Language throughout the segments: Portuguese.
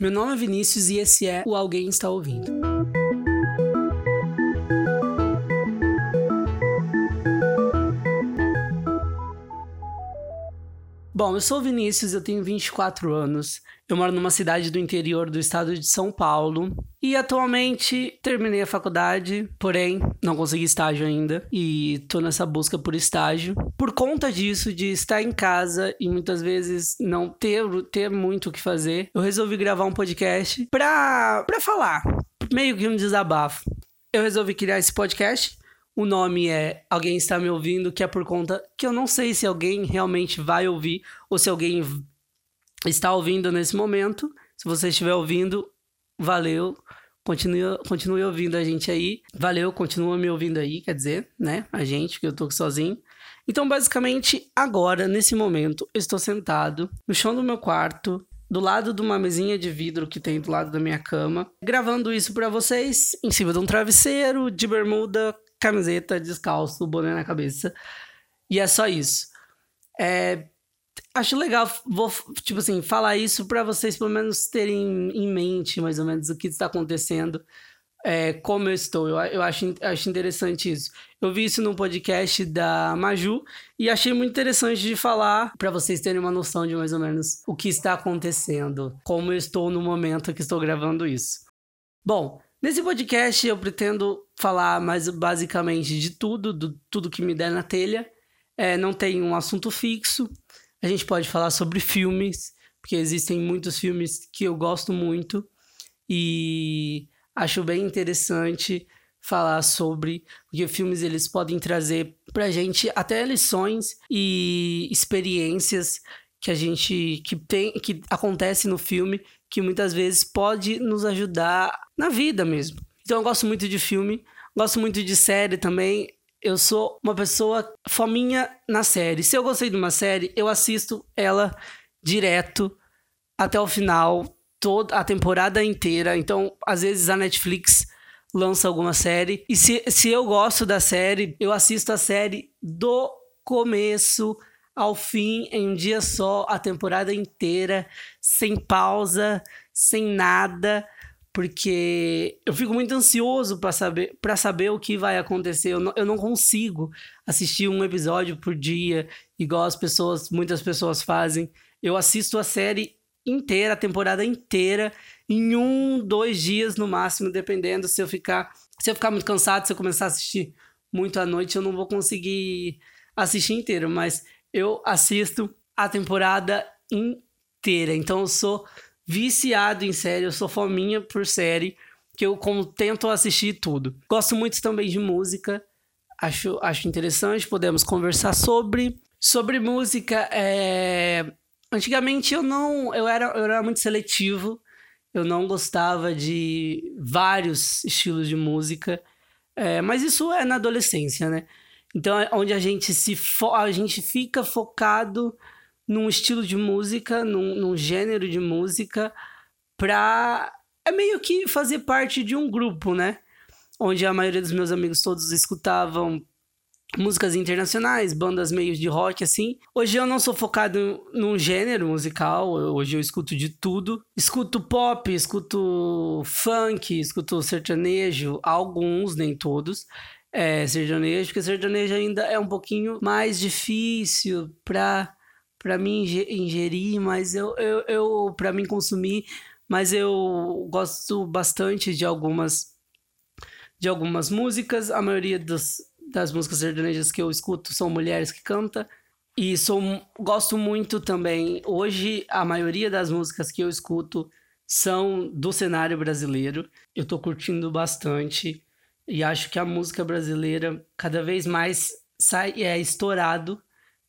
Meu nome é Vinícius e esse é o Alguém Está Ouvindo. Bom, eu sou o Vinícius, eu tenho 24 anos. Eu moro numa cidade do interior do estado de São Paulo e atualmente terminei a faculdade, porém não consegui estágio ainda e tô nessa busca por estágio. Por conta disso, de estar em casa e muitas vezes não ter, ter muito o que fazer, eu resolvi gravar um podcast pra, pra falar, meio que um desabafo. Eu resolvi criar esse podcast o nome é Alguém Está Me Ouvindo, que é por conta que eu não sei se alguém realmente vai ouvir ou se alguém está ouvindo nesse momento. Se você estiver ouvindo, valeu. Continue, continue ouvindo a gente aí. Valeu, continua me ouvindo aí, quer dizer, né? A gente, que eu tô sozinho. Então, basicamente, agora, nesse momento, eu estou sentado no chão do meu quarto, do lado de uma mesinha de vidro que tem do lado da minha cama, gravando isso para vocês em cima de um travesseiro, de bermuda, camiseta, descalço, boné na cabeça. E é só isso. É, acho legal, vou, tipo assim, falar isso para vocês pelo menos terem em mente mais ou menos o que está acontecendo, é, como eu estou. Eu, eu acho, acho interessante isso. Eu vi isso num podcast da Maju e achei muito interessante de falar para vocês terem uma noção de mais ou menos o que está acontecendo, como eu estou no momento que estou gravando isso. Bom, Nesse podcast eu pretendo falar mais basicamente de tudo, do tudo que me der na telha. É, não tem um assunto fixo. A gente pode falar sobre filmes, porque existem muitos filmes que eu gosto muito e acho bem interessante falar sobre, porque filmes eles podem trazer pra gente até lições e experiências que a gente que tem que acontece no filme que muitas vezes pode nos ajudar na vida mesmo. Então eu gosto muito de filme, gosto muito de série também. Eu sou uma pessoa fominha na série. Se eu gostei de uma série, eu assisto ela direto até o final, toda a temporada inteira. Então, às vezes a Netflix lança alguma série. E se, se eu gosto da série, eu assisto a série do começo ao fim, em um dia só, a temporada inteira, sem pausa, sem nada, porque eu fico muito ansioso para saber, para saber o que vai acontecer. Eu não, eu não consigo assistir um episódio por dia, igual as pessoas, muitas pessoas fazem. Eu assisto a série inteira, a temporada inteira, em um, dois dias no máximo, dependendo. Se eu ficar, se eu ficar muito cansado, se eu começar a assistir muito à noite, eu não vou conseguir assistir inteiro, mas eu assisto a temporada inteira. Então eu sou viciado em série, eu sou fominha por série, que eu tento assistir tudo. Gosto muito também de música, acho, acho interessante, podemos conversar sobre. Sobre música, é... antigamente eu não. Eu era, eu era muito seletivo, eu não gostava de vários estilos de música, é... mas isso é na adolescência, né? Então, é onde a gente se fo a gente fica focado num estilo de música, num, num gênero de música, pra. É meio que fazer parte de um grupo, né? Onde a maioria dos meus amigos todos escutavam músicas internacionais, bandas meio de rock assim. Hoje eu não sou focado num gênero musical, hoje eu escuto de tudo. Escuto pop, escuto funk, escuto sertanejo, alguns, nem todos é, sertanejo, porque sertanejo ainda é um pouquinho mais difícil para para mim ingerir, mas eu, eu, eu para mim consumir, mas eu gosto bastante de algumas de algumas músicas, a maioria dos, das músicas sertanejas que eu escuto são mulheres que cantam. E sou, gosto muito também. Hoje, a maioria das músicas que eu escuto são do cenário brasileiro. Eu tô curtindo bastante. E acho que a música brasileira cada vez mais sai é estourado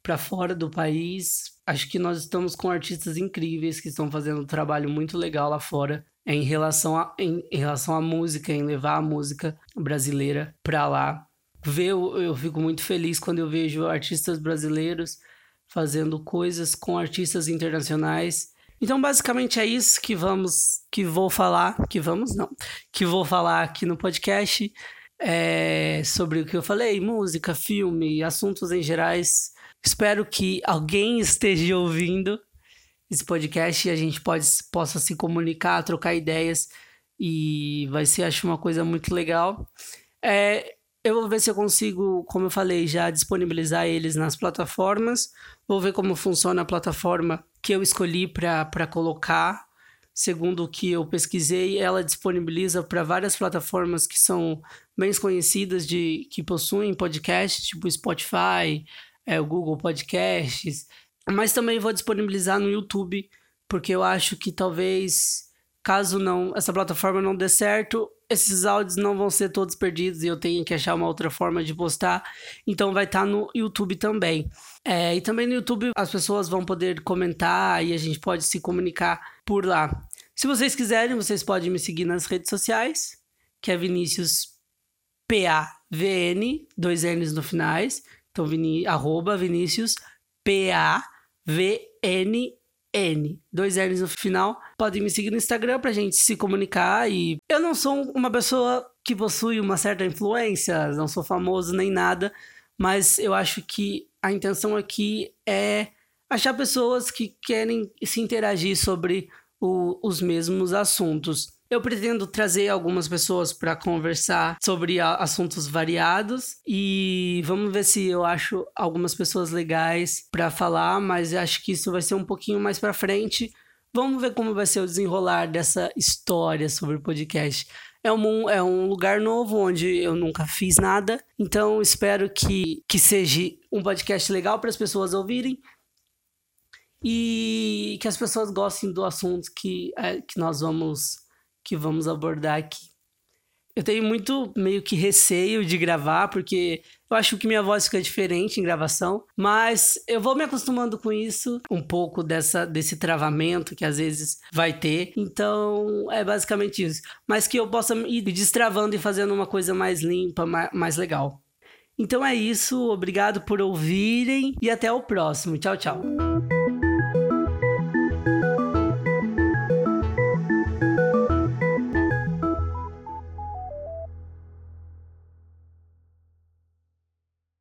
para fora do país. Acho que nós estamos com artistas incríveis que estão fazendo um trabalho muito legal lá fora em relação a, em, em relação à música, em levar a música brasileira para lá. Ver, eu, fico muito feliz quando eu vejo artistas brasileiros fazendo coisas com artistas internacionais então, basicamente é isso que vamos, que vou falar, que vamos não, que vou falar aqui no podcast é, sobre o que eu falei, música, filme, assuntos em gerais. Espero que alguém esteja ouvindo esse podcast e a gente pode, possa se comunicar, trocar ideias e vai ser, acho, uma coisa muito legal. É, eu vou ver se eu consigo, como eu falei, já disponibilizar eles nas plataformas. Vou ver como funciona a plataforma que eu escolhi para colocar. Segundo o que eu pesquisei, ela disponibiliza para várias plataformas que são bem conhecidas de que possuem podcasts, tipo Spotify, é, o Google Podcasts, mas também vou disponibilizar no YouTube, porque eu acho que talvez caso não essa plataforma não dê certo, esses áudios não vão ser todos perdidos e eu tenho que achar uma outra forma de postar. Então vai estar tá no YouTube também. É, e também no YouTube as pessoas vão poder comentar e a gente pode se comunicar por lá. Se vocês quiserem, vocês podem me seguir nas redes sociais, que é Vinícius PAVN, dois N's no finais. Então, vini, arroba Vinícius PAVN N, dois N's no final. Podem me seguir no Instagram pra gente se comunicar e eu não sou uma pessoa que possui uma certa influência, não sou famoso nem nada, mas eu acho que a intenção aqui é achar pessoas que querem se interagir sobre o, os mesmos assuntos. Eu pretendo trazer algumas pessoas para conversar sobre assuntos variados e vamos ver se eu acho algumas pessoas legais para falar, mas acho que isso vai ser um pouquinho mais para frente. Vamos ver como vai ser o desenrolar dessa história sobre o podcast. É um, é um lugar novo onde eu nunca fiz nada, então espero que, que seja um podcast legal para as pessoas ouvirem e que as pessoas gostem do assunto que, é, que nós vamos que vamos abordar aqui. Eu tenho muito meio que receio de gravar, porque eu acho que minha voz fica diferente em gravação, mas eu vou me acostumando com isso, um pouco dessa, desse travamento que às vezes vai ter. Então é basicamente isso. Mas que eu possa ir destravando e fazendo uma coisa mais limpa, mais, legal. Então é isso, obrigado por ouvirem e até o próximo. Tchau, tchau.